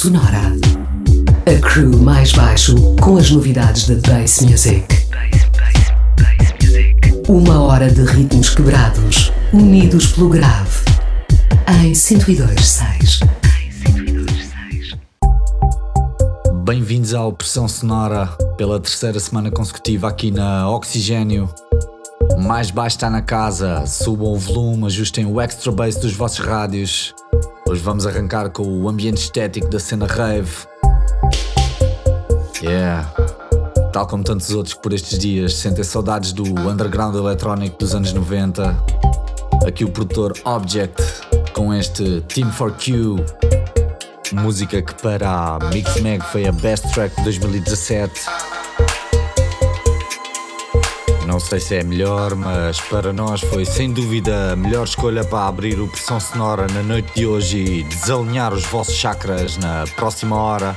Sonora. A crew mais baixo com as novidades da Bass Music. Uma hora de ritmos quebrados, unidos pelo grave. Em 102.6. Bem-vindos à Opressão Sonora pela terceira semana consecutiva aqui na Oxigênio. Mais baixo está na casa, subam o volume, ajustem o extra bass dos vossos rádios. Hoje vamos arrancar com o ambiente estético da cena rave. Yeah. Tal como tantos outros que por estes dias sentem saudades do underground eletrónico dos anos 90. Aqui o produtor Object com este Team for Q. Música que para a Mix Mag foi a best track de 2017. Não sei se é melhor, mas para nós foi sem dúvida a melhor escolha para abrir o pressão sonora na noite de hoje e desalinhar os vossos chakras na próxima hora.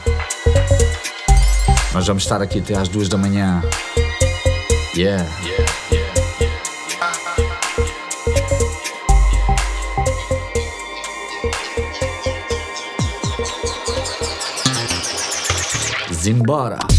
Nós vamos estar aqui até às duas da manhã. Yeah. Zimbora!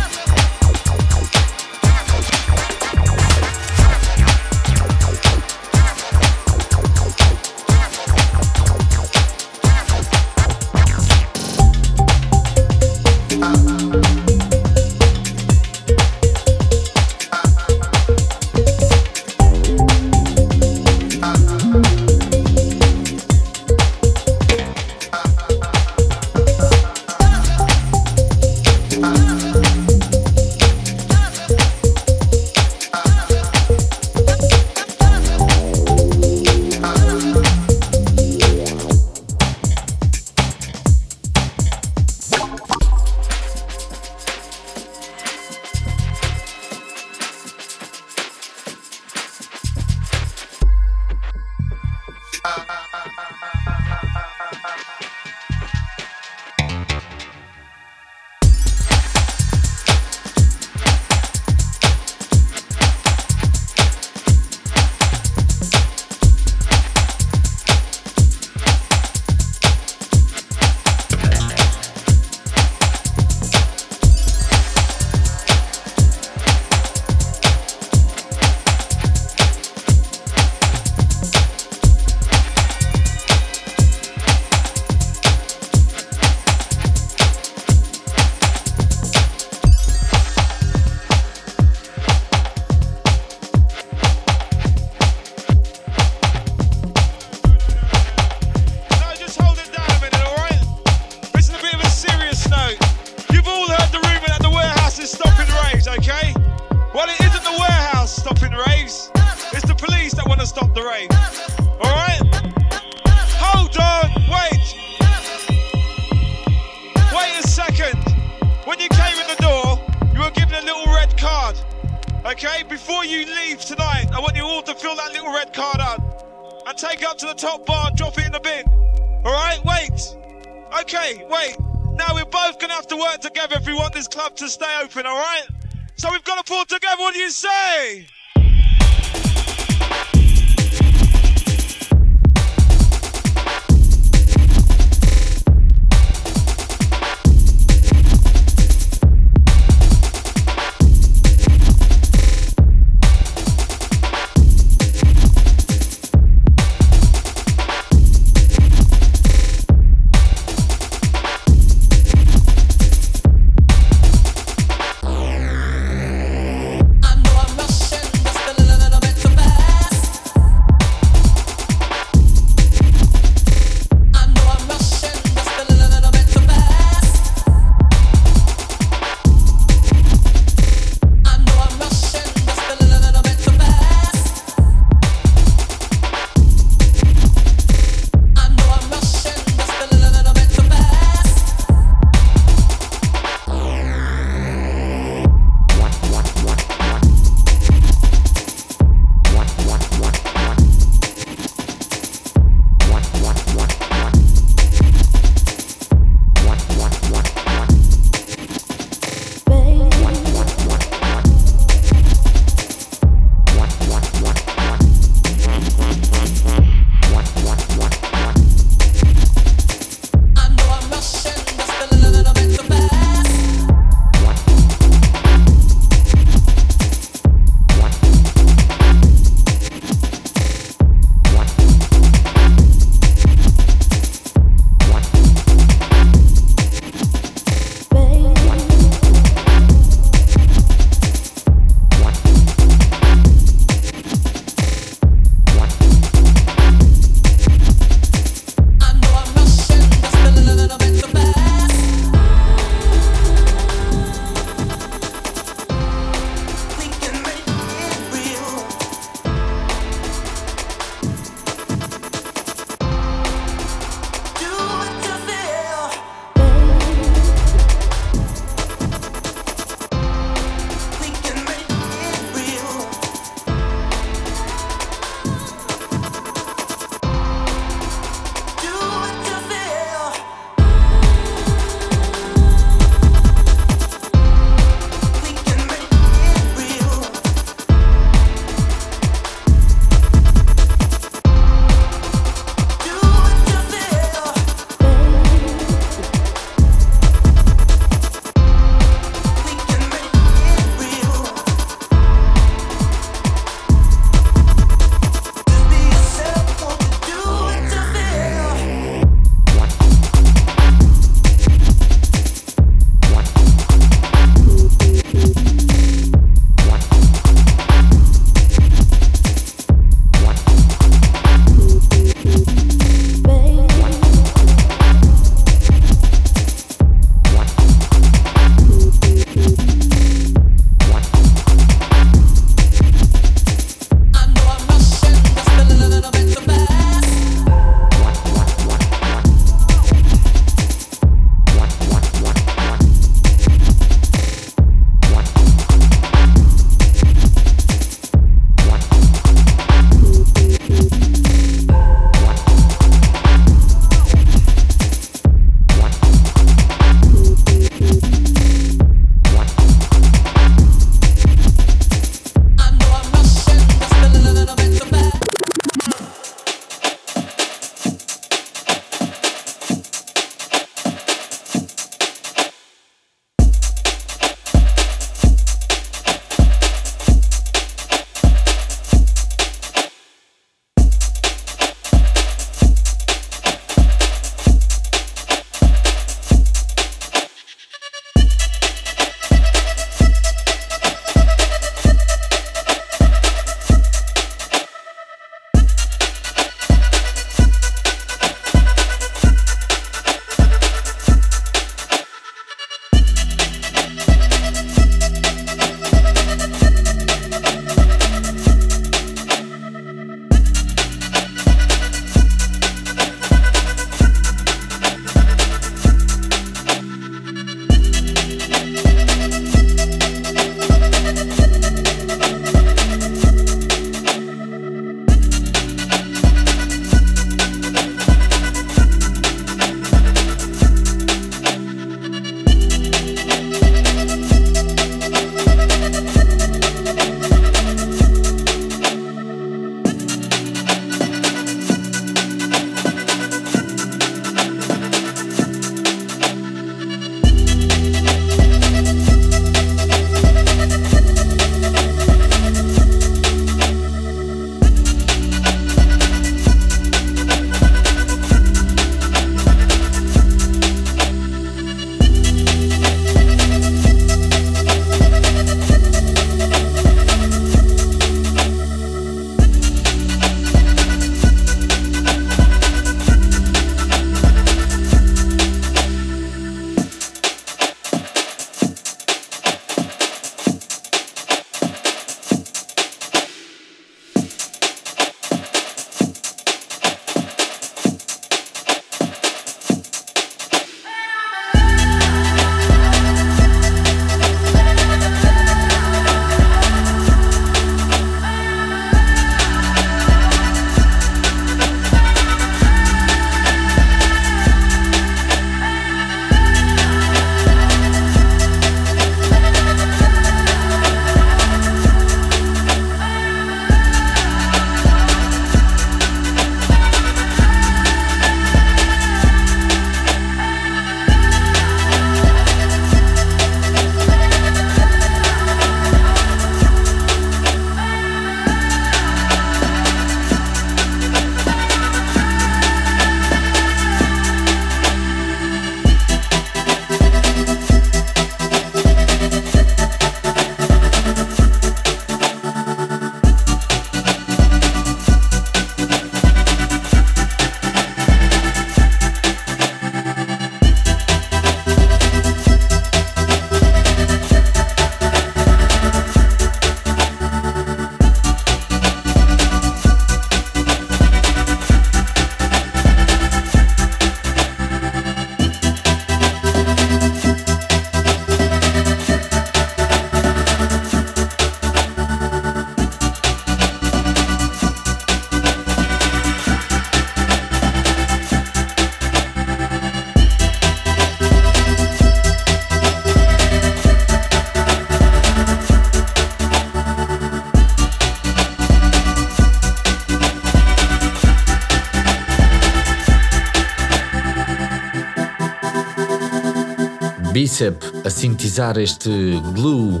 Bicep a sintetizar este Glue,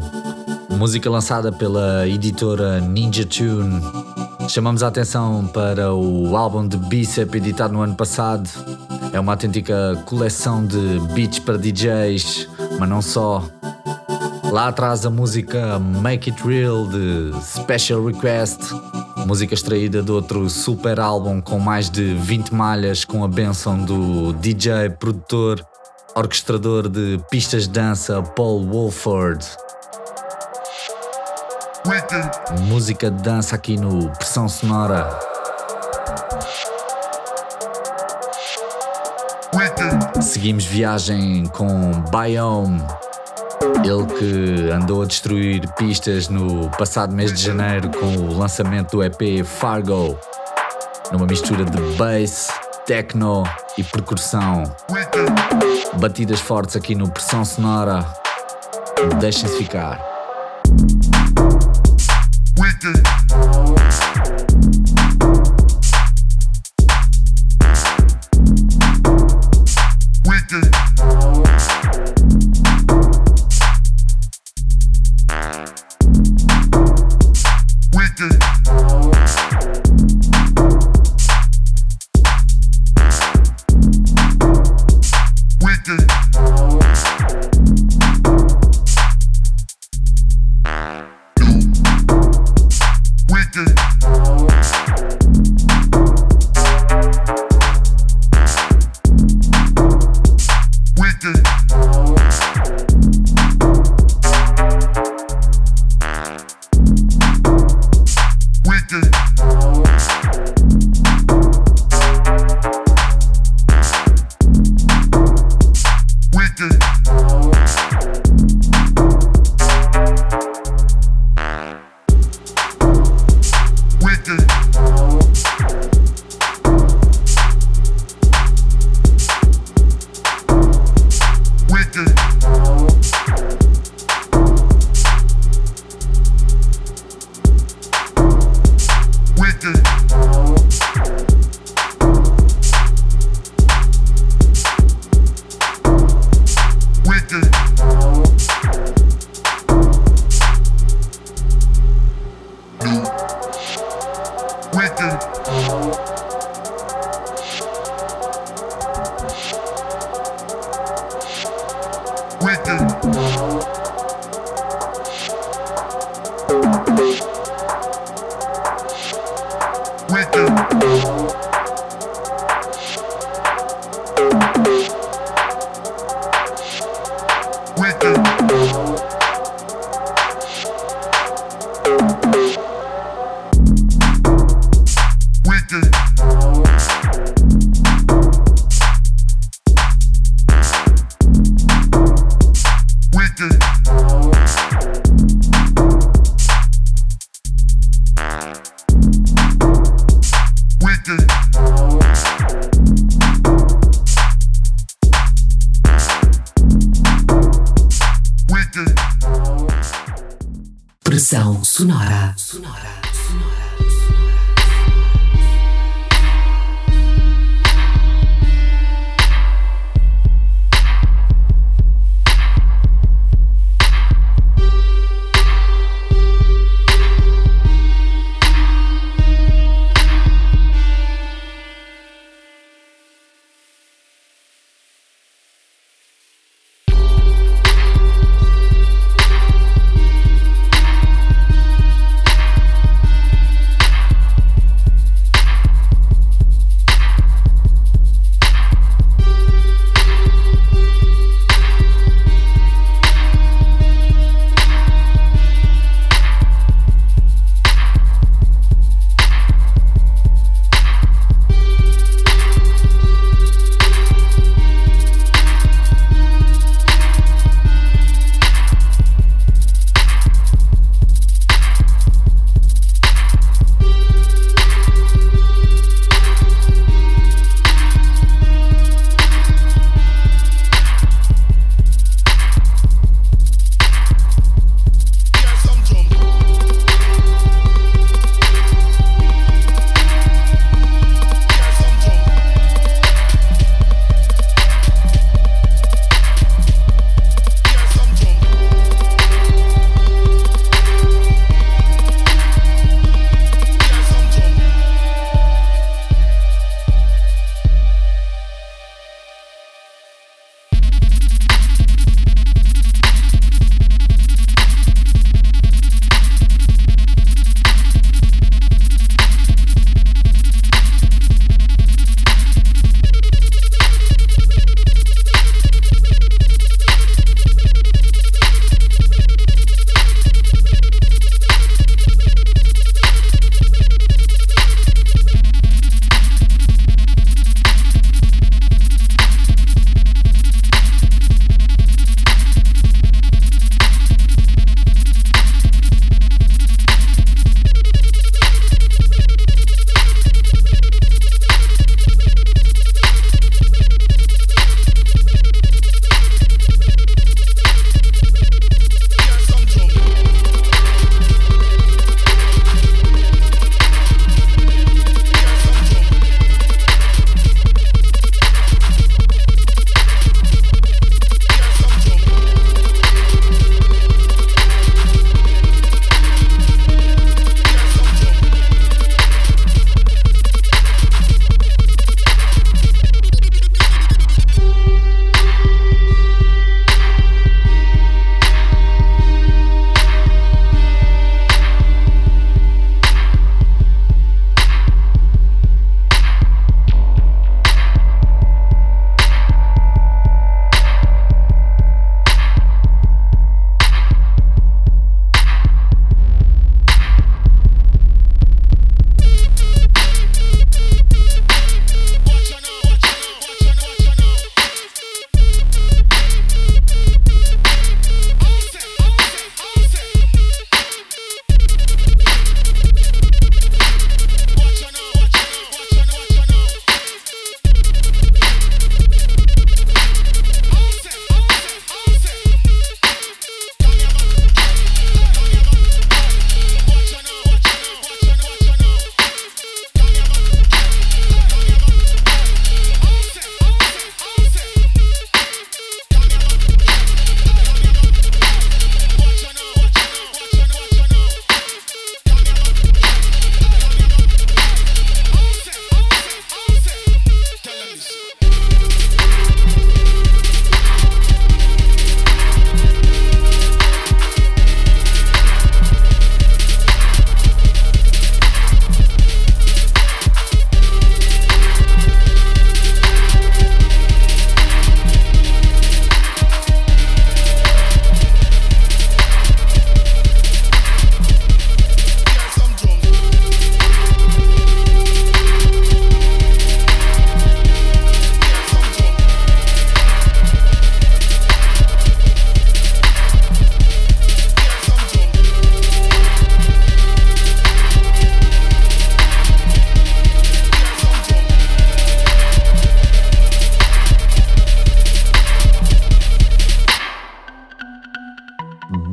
música lançada pela editora Ninja Tune. Chamamos a atenção para o álbum de Bicep editado no ano passado. É uma autêntica coleção de beats para DJs, mas não só. Lá atrás a música Make It Real de Special Request, música extraída de outro super álbum com mais de 20 malhas com a benção do DJ, produtor, orquestrador de pistas de dança Paul Wolford. Música de dança aqui no Pressão Sonora. Seguimos viagem com Biome ele que andou a destruir pistas no passado mês de janeiro com o lançamento do EP Fargo, numa mistura de bass, techno e percussão. Batidas fortes aqui no Pressão Sonora. Deixem-se ficar.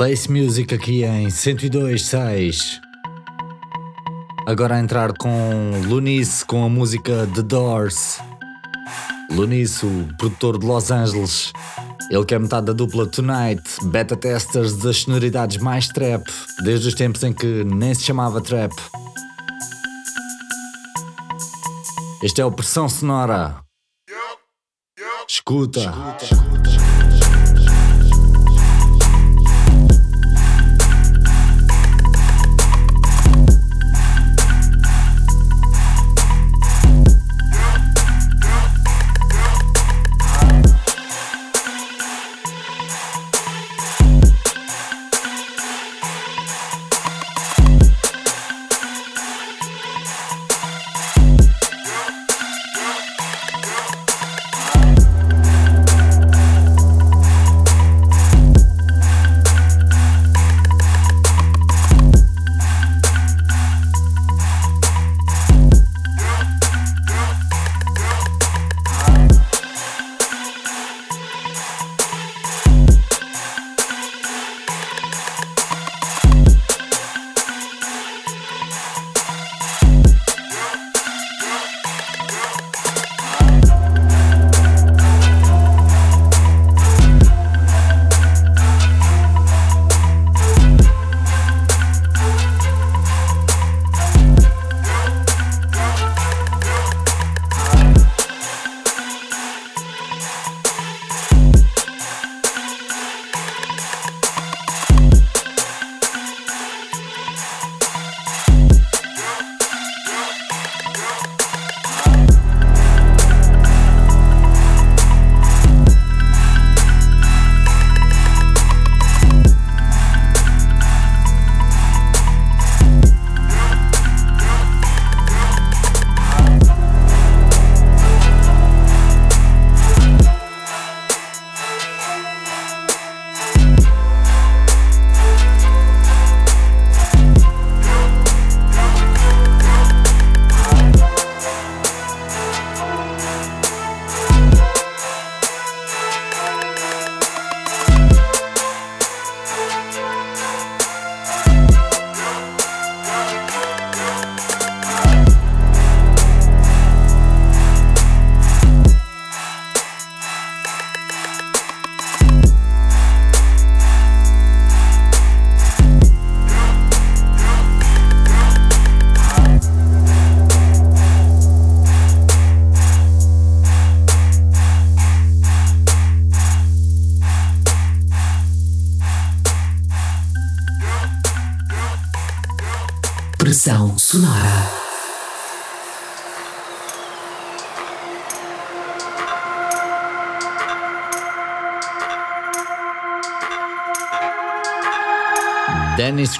Bass Music aqui em 102.6. Agora a entrar com Lunice com a música The Doors. Lunice, o produtor de Los Angeles. Ele que é metade da dupla Tonight, beta testers das sonoridades mais trap, desde os tempos em que nem se chamava trap. Este é o Pressão Sonora. Escuta. Escuta.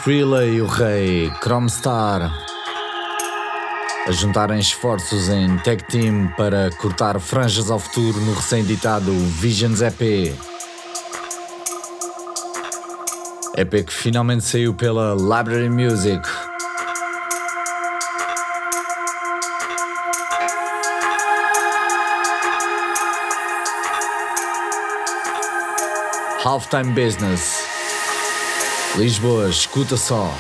Krilla e o rei Chromestar a juntarem esforços em tag team para cortar franjas ao futuro no recém-editado Visions EP. EP que finalmente saiu pela Library Music. Halftime Business. Lisboa, escuta só.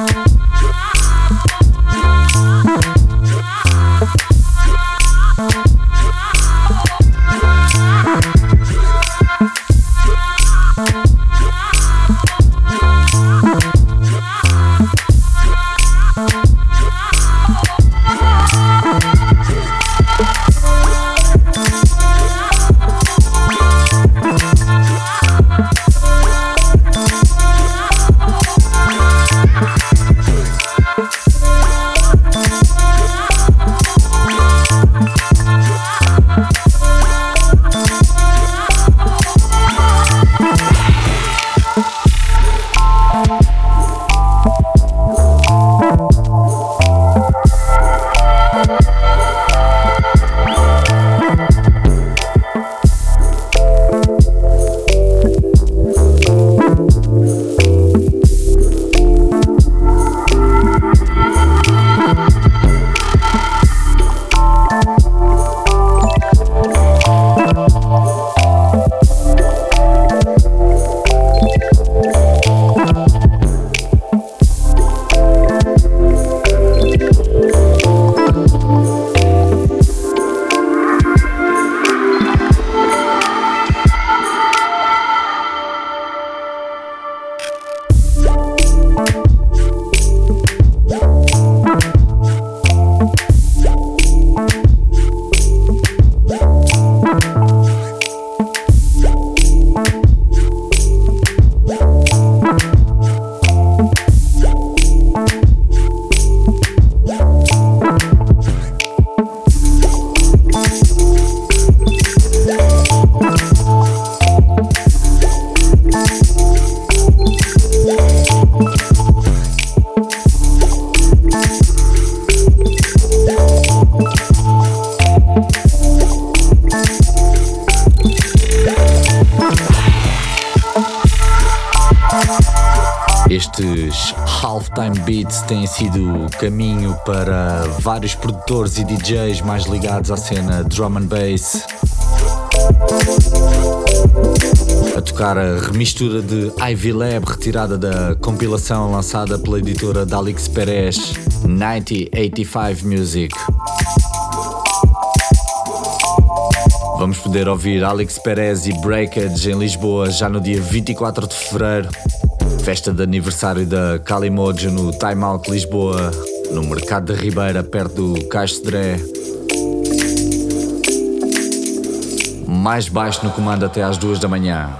Thank you. Beats têm sido caminho para vários produtores e DJs mais ligados à cena drum and bass. A tocar a remistura de Ivy Lab retirada da compilação lançada pela editora Dalix Perez 9085 Music. Vamos poder ouvir Alex Perez e Breakage em Lisboa já no dia 24 de fevereiro. Festa de aniversário da Calimojo no Time Out Lisboa, no Mercado da Ribeira, perto do Caixo Dré. Mais baixo no comando até às duas da manhã.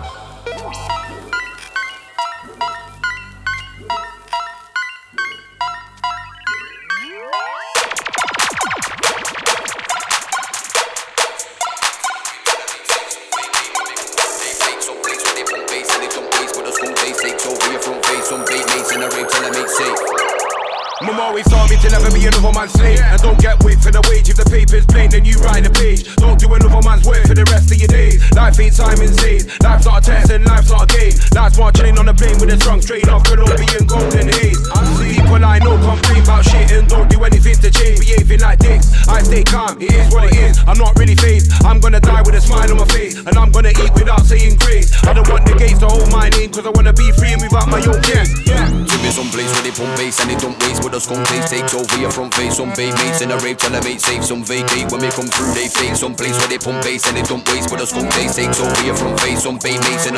Pump bass and it don't waste with us they say so we are from face on bay mates and a rave teller mates. Save some vacate when we come through. they don't waste, but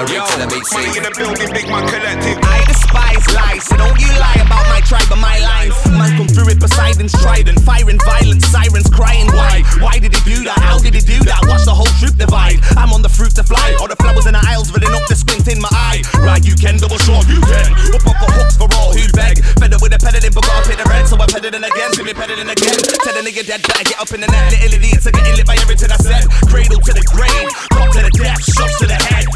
a rate till I make sense. in the building, big man collective. I despise lies, so don't you lie about my tribe and my lines. Man come through with Poseidon's trident, firing violence, sirens crying. Why? Why did he do that? How did he do that? Watch the whole troop divide. I'm on the fruit to fly, all the flowers in the aisles filling up the squint in my eye. Right, you can double short, you can. Up up hooks for all who beg. Fed up with the peddling, but gotta pay the rent, so I'm peddling again. See me peddling again. Tell a nigga dead, better get up in the net. Little idiots are getting lit by everything I said. Cradle to the grave, drop to the death, shots to the head.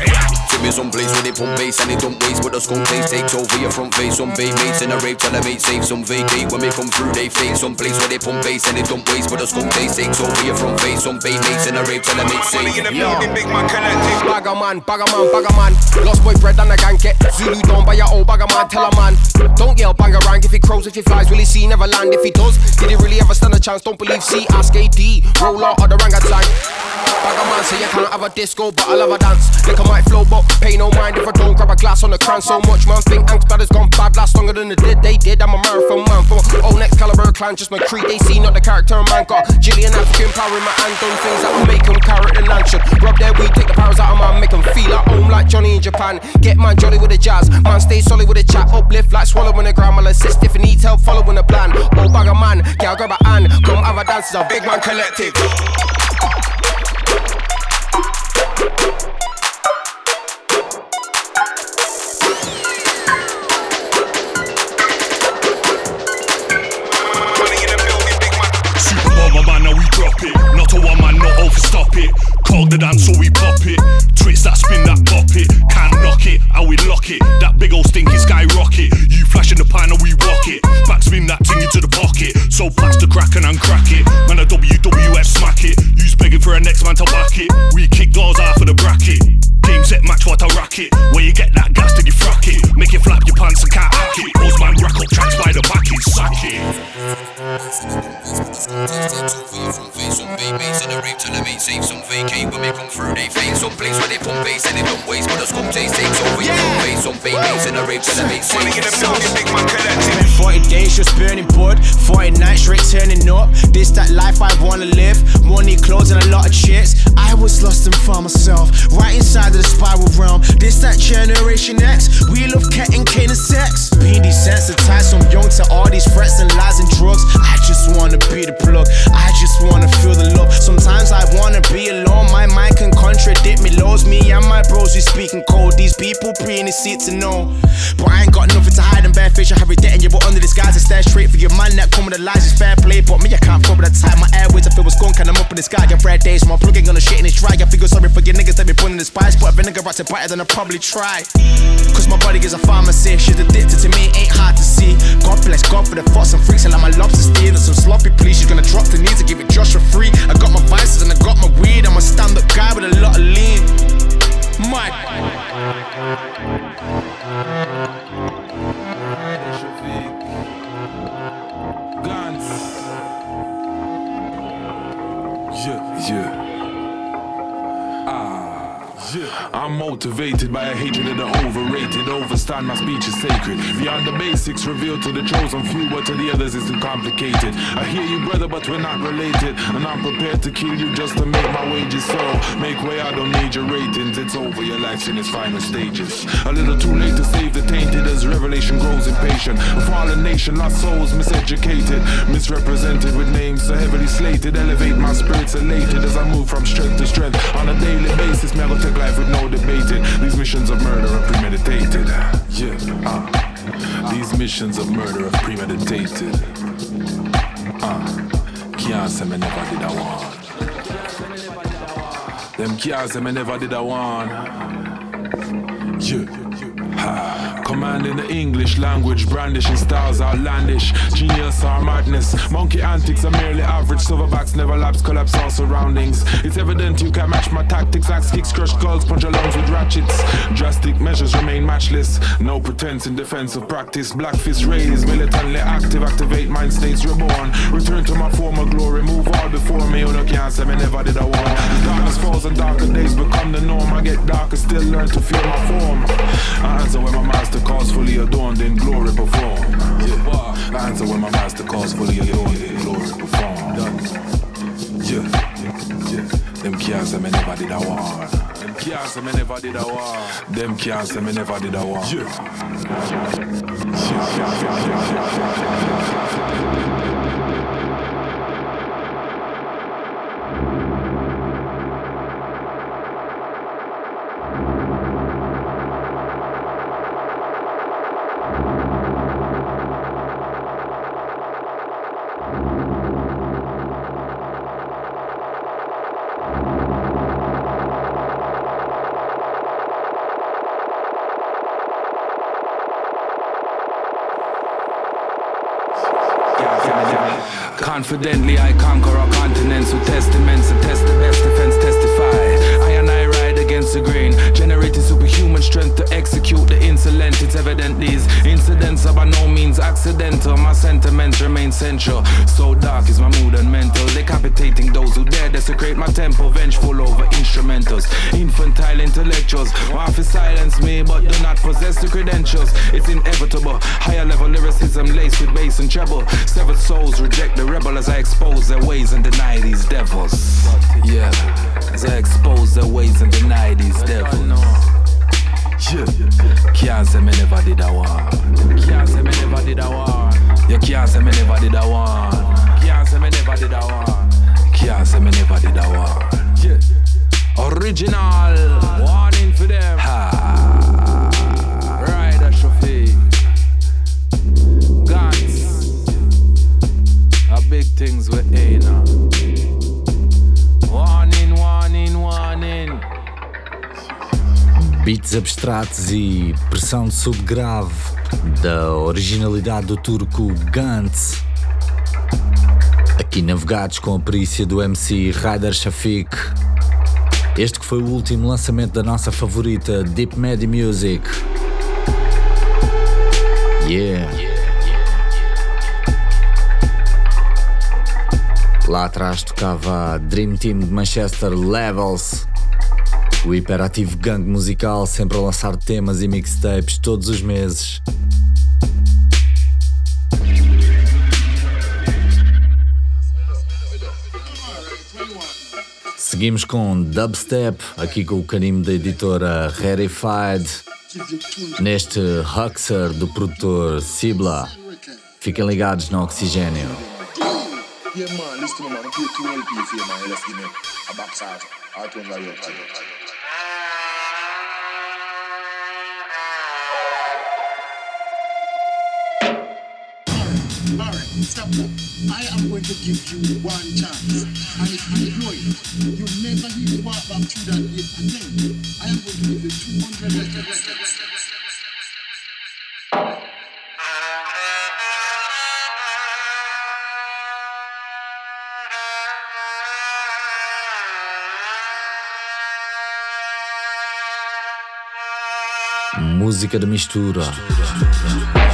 Give me some place where they pump bass and they don't waste, but the skull taste takes over your front face. Some bay mates in a rave, tell them ain't safe. Some vacate when we come through, they fade. Some place where they pump bass and they don't waste, but the skull taste takes over your front face. Some bay mates in a rave, tell them ain't safe. in the building, big man collective. Bagger man, bagger man, bagger man. Lost boy bread and a gang get Zulu down by your old bagger man. Tell a man, don't yell bang around if he crows, if he flies, will he see never land? If he does, did he really ever stand a chance? Don't believe C, ask AD, roll out of the orangutan. Bagger man, say you can't have a disco, but I love a dance. Lick might flow, but pay no mind if I don't grab a glass on the crown. So much man think Angst has gone bad, last longer than it did. They did. I'm a marathon man from old next caliber clan, just my creed. They see not the character man got Jillian African power in my hand, done things that will make them carrot and luncheon. Rub their weed, take the powers out of man, make them feel at home like Johnny in Japan. Get man jolly with the jazz, man stay solid with the chat, uplift like swallowing the ground. I'll assist if he needs help, following the plan. Old bag of man, get grab a hand, come have a dance, it's a big man collective. Superwoman, now we drop it. Cog the dance so we pop it. Twist that, spin that, pop it. Can't knock it, how we lock it. That big old stinky skyrocket. You pan and we rock it. Backspin that thing into the pocket. So pass the crack and uncrack it. Man, a WWF smack it. You's begging for a next man to whack it. We kick doors out of the bracket. Game set match what I rock it. Where you get that gas, then you frack it. Make it flap your pants and can't hack it. Those man rack up tracks by the back, sack it. Some vacate when we come through, they fade. Some place where they pump bass and they don't waste. But the scum taste takes over your yeah. face. Some fake bass in a rave till they make sense. in the building, big man collective. 40 days just burning bud. 40 nights straight turning up. This that life I wanna live. Money, clothes, and a lot of chicks. I was lost and found myself. Right inside of the spiral realm. This that generation X. We love cat and cane and sex. Being desensitized, so I'm young to all these threats and lies and drugs. I just wanna be the plug. I just wanna feel the love. Sometimes I wanna be be alone. My mind can contradict me. Lows me and my bros who speaking cold. These people pre in the seat to know. But I ain't got nothing to hide and bare fish. I have it and you but under disguise and stare straight for your man that come with the lies is fair play. But me, I can't with the time. My airways, I feel what's going, and I'm up in the sky. Get red days, my plugging on the shit and it's dry. I feel sorry for your niggas that be putting the spice. But a vinegar rats it better than I probably try. Cause my body is a pharmacy. She's addicted to me, ain't hard to see. God bless God for the thoughts and freaks. I like my lobster stealing some sloppy, please. She's gonna drop the knees to give it just for free. I got my vices and I got my my weed, I'm a stand up guy with a lot of lean. Mike. Guns. Yeah, yeah. Ah, yeah. I'm motivated by a hatred of the overrated. Overstand my speech is sacred. Beyond the basics revealed to the chosen few, but to the others it's too complicated. I hear you, brother, but we're not related. And I'm prepared to kill you just to make my wages so. Make way, I don't need your ratings. It's over, your life's in its final stages. A little too late to save the tainted as revelation grows impatient. A fallen nation, lost souls miseducated, misrepresented with names so heavily slated. Elevate my spirits elated as I move from strength to strength. On a daily basis, me I take life with no debating. These missions of murder are premeditated. Yeah, uh. These missions of murder are premeditated. Uh. Can't me never did a one. Them can't me never did a one. Yeah. Commanding the English language, brandishing styles outlandish. Genius or madness. Monkey antics are merely average. Silverbacks never lapse, collapse all surroundings. It's evident you can't match my tactics. Axe kicks, crush skulls, punch alarms with ratchets. Drastic measures remain matchless. No pretense in defense of practice. Black fist raised, militantly active. Activate mind states reborn. Return to my former glory. Move all before me. Oh, can't say me never did I want. Darkness falls and darker days become the norm. I get darker, still learn to feel my form. I answer when my master calls fully adorned in glory perform. Yeah. I answer when my master calls fully adorned in glory perform. Yeah. Yeah. Them can't say me never did a war. Them can't say me never did a war. Them can't say me never did a war. Yeah. Confidently I conquer our continents with testaments test the best defense testify. Against the grain, generating superhuman strength to execute the insolent. It's evident these incidents are by no means accidental. My sentiments remain central. So dark is my mood and mental, decapitating those who dare desecrate my temple, vengeful over instrumentals. Infantile intellectuals want to silence me, but do not possess the credentials. It's inevitable. Higher level lyricism laced with bass and treble. Severed souls reject the rebel as I expose their ways and deny these devils. Yeah, I expose their ways and deny these devils. Yeah, can't say me never did a one. Can't say me never did a one. You can't say me never did a one. Can't say me never did a one. Can't say me never did a one. Yeah, original. Warning for them. Ha. Rider. Guns. A big things with Aina. Beats abstratos e pressão de subgrave da originalidade do turco Gantz. Aqui navegados com a perícia do MC Ryder Shafik. Este que foi o último lançamento da nossa favorita Deep Medi Music. Yeah. Lá atrás tocava a Dream Team de Manchester Levels. O hiperativo gangue musical sempre a lançar temas e mixtapes todos os meses. Seguimos com dubstep, aqui com o carimbo da editora Rarified, neste Huxer do produtor Sibla. Fiquem ligados no Oxigênio. Yeah, man, listen man. I play two LP for you, man. Let's give me a Alright, stop. I am going to give you one chance. And if you blow it, you never even walk back through that gate again. I am going to give you 200 records. Música de mistura. genius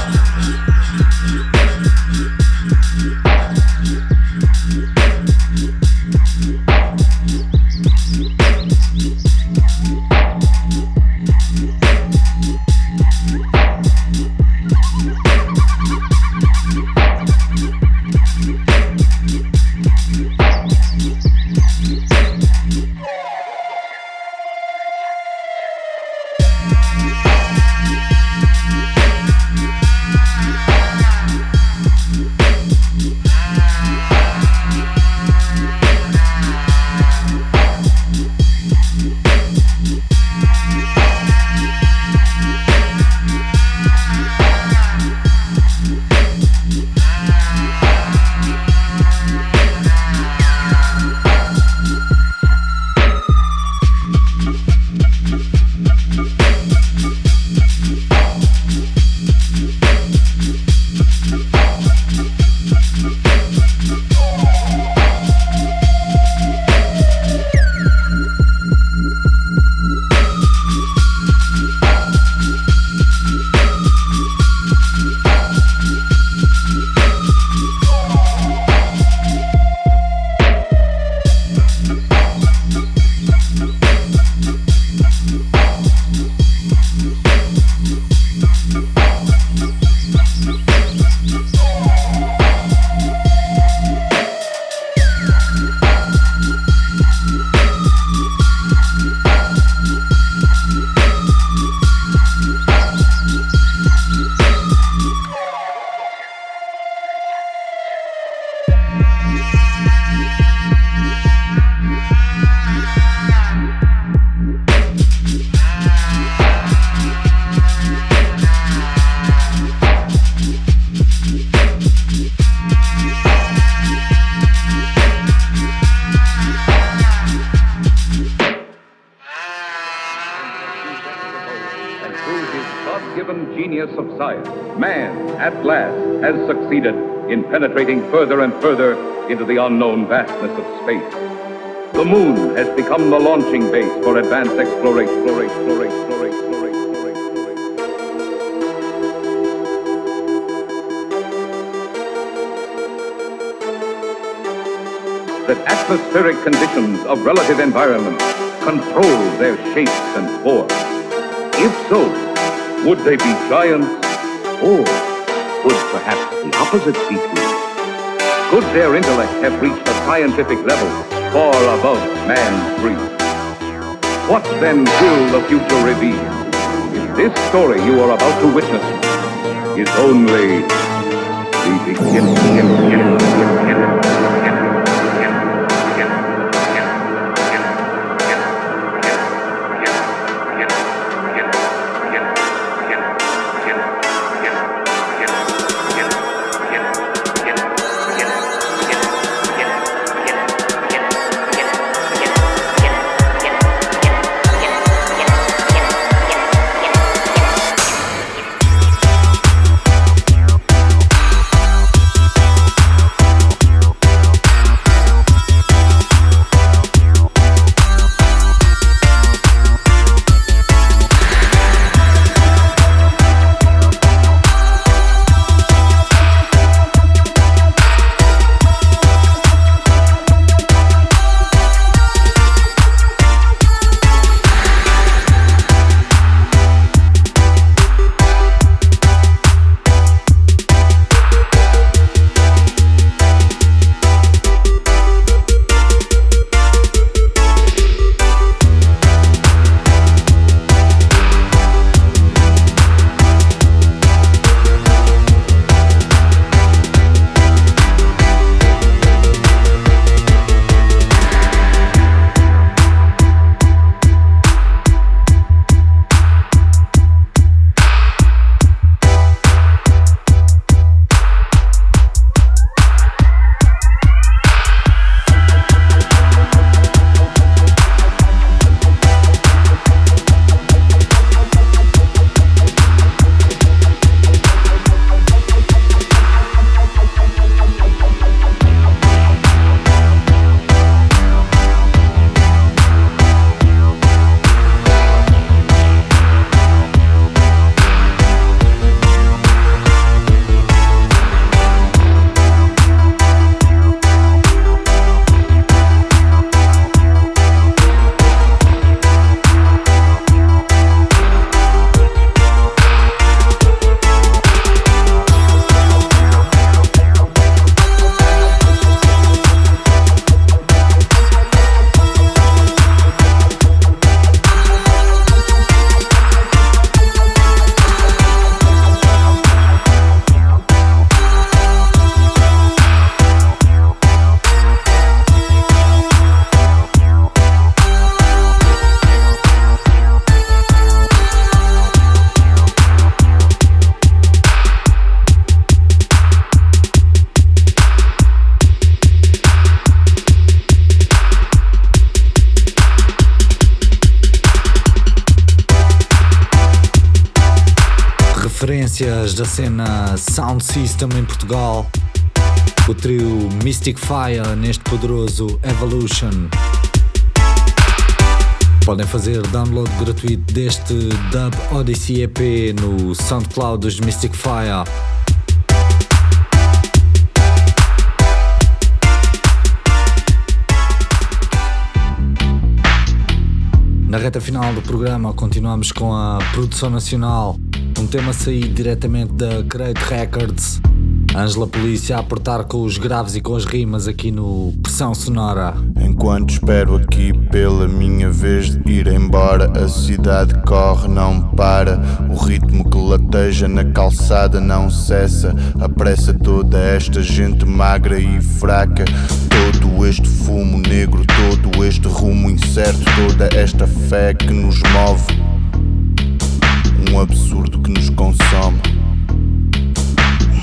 penetrating further and further into the unknown vastness of space. The moon has become the launching base for advanced exploration. exploration, exploration, that atmospheric conditions of relative environment control their shapes and forms. If so, would they be giants or would perhaps the opposite be true? Could their intellect have reached a scientific level far above man's dreams? What then will the future reveal? If this story you are about to witness is only the beginning. Da cena Sound System em Portugal, o trio Mystic Fire neste poderoso Evolution. Podem fazer download gratuito deste Dub Odyssey EP no SoundCloud dos Mystic Fire. Na reta final do programa continuamos com a produção nacional um tema saído diretamente da Great Records. Ângela Polícia a apertar com os graves e com as rimas aqui no Pressão Sonora. Enquanto espero aqui pela minha vez de ir embora, a cidade corre, não para. O ritmo que lateja na calçada não cessa. Apressa toda esta gente magra e fraca. Todo este fumo negro, todo este rumo incerto, toda esta fé que nos move um absurdo que nos consome.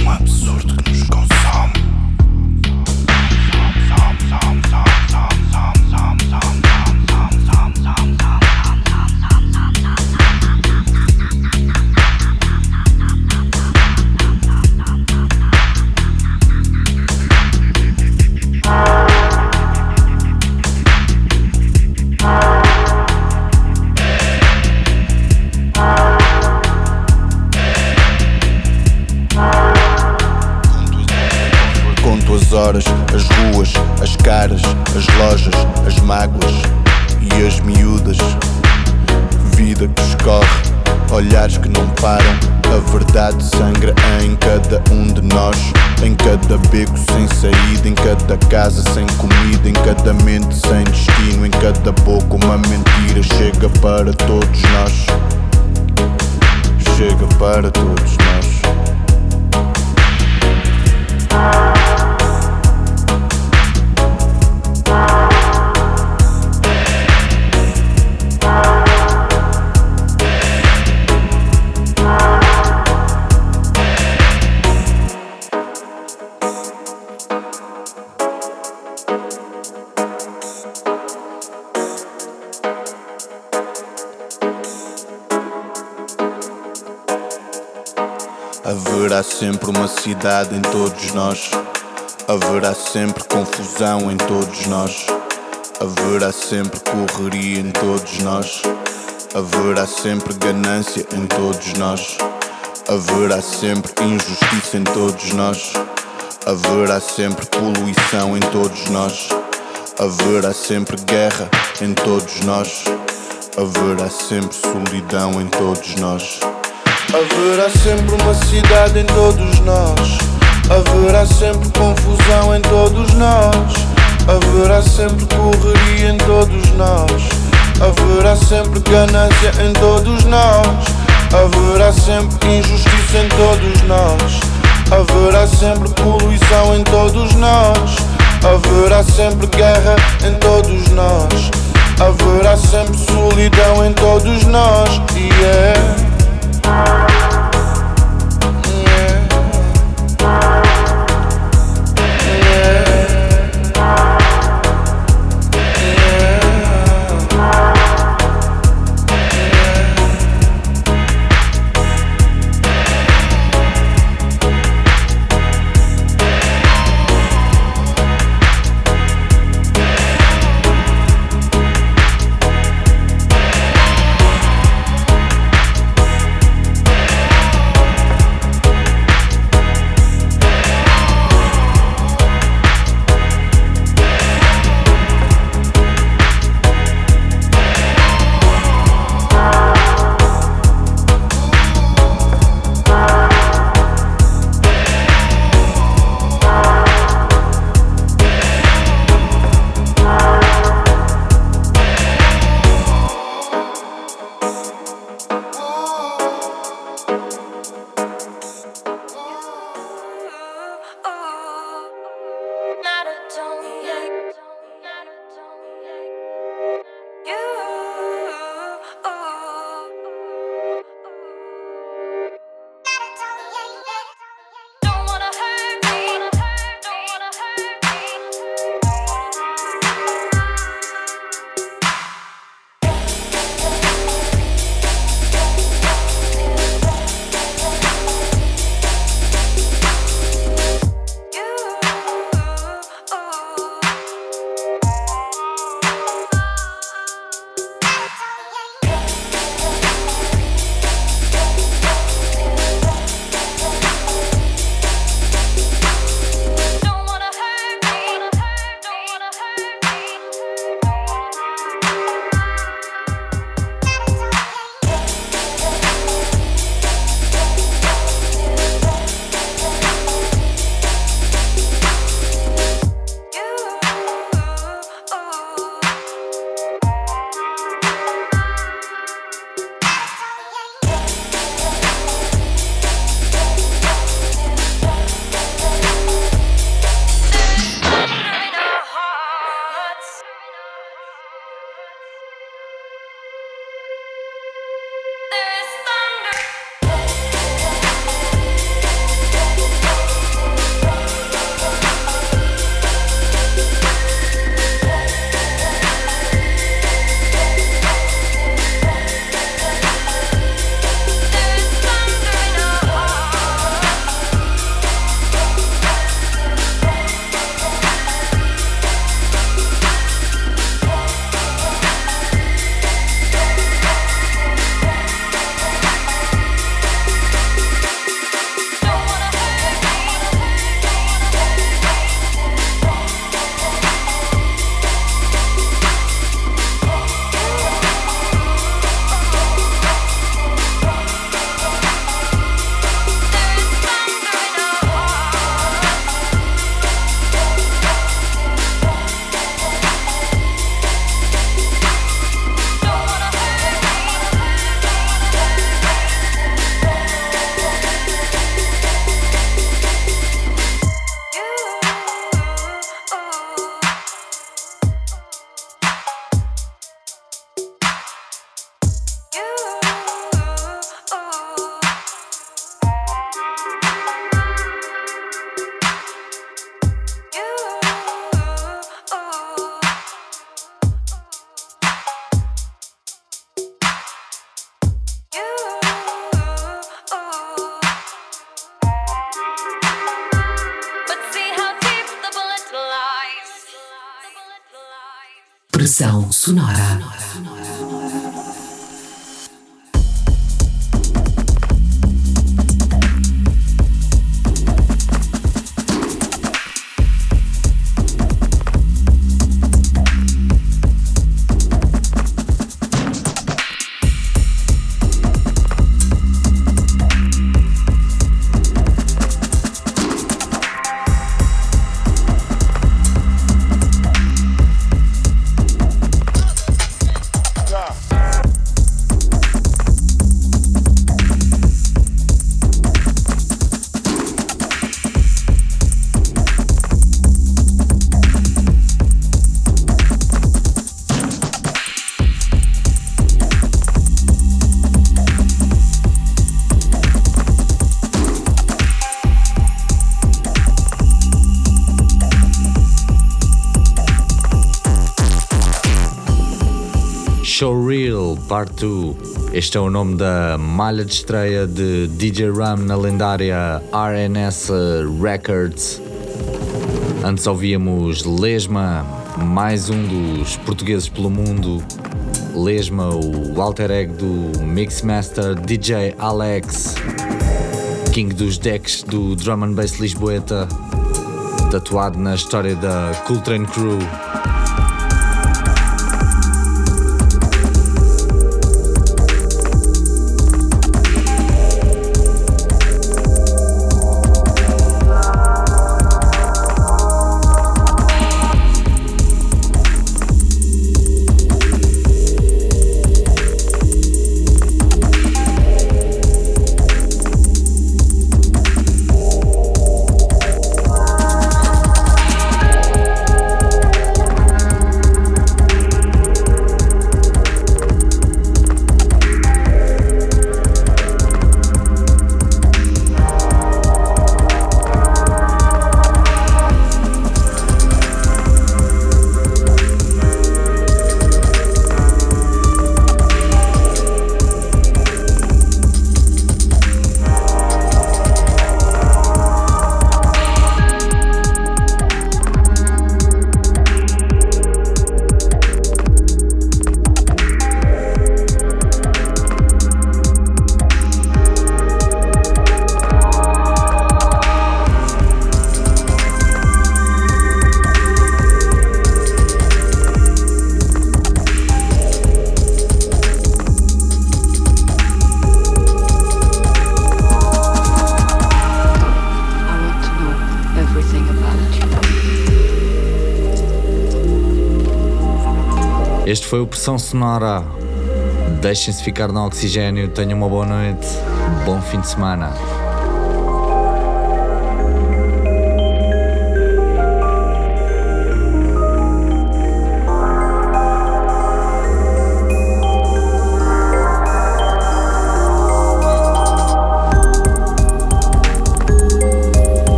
Um absurdo que nos consome. Horas, as ruas, as caras, as lojas, as mágoas e as miúdas. Vida que escorre, olhares que não param. A verdade sangra em cada um de nós. Em cada beco sem saída, em cada casa sem comida, em cada mente sem destino, em cada boca uma mentira chega para todos nós. Chega para todos nós. Haverá sempre uma cidade em todos nós. Haverá sempre confusão em todos nós. Haverá sempre correria em todos nós. Haverá sempre ganância em todos nós. Haverá sempre injustiça em todos nós. Haverá sempre poluição em todos nós. Haverá sempre guerra em todos nós. Haverá sempre solidão em todos nós. Haverá sempre uma cidade em todos nós. Haverá sempre confusão em todos nós. Haverá sempre correria em todos nós. Haverá sempre ganância em todos nós. Haverá sempre injustiça em todos nós. Haverá sempre poluição em todos nós. Haverá sempre guerra em todos nós. Haverá sempre solidão em todos nós. Yeah. 素直や。Sonora. Part 2. Este é o nome da malha de estreia de DJ Ram na lendária RNS Records. Antes ouvíamos Lesma, mais um dos portugueses pelo mundo. Lesma, o alter ego do Mixmaster DJ Alex, king dos decks do Drum and Bass Lisboeta, tatuado na história da Cool Train Crew. Este foi o Pressão Sonora. Deixem-se ficar no oxigênio. Tenham uma boa noite. Bom fim de semana.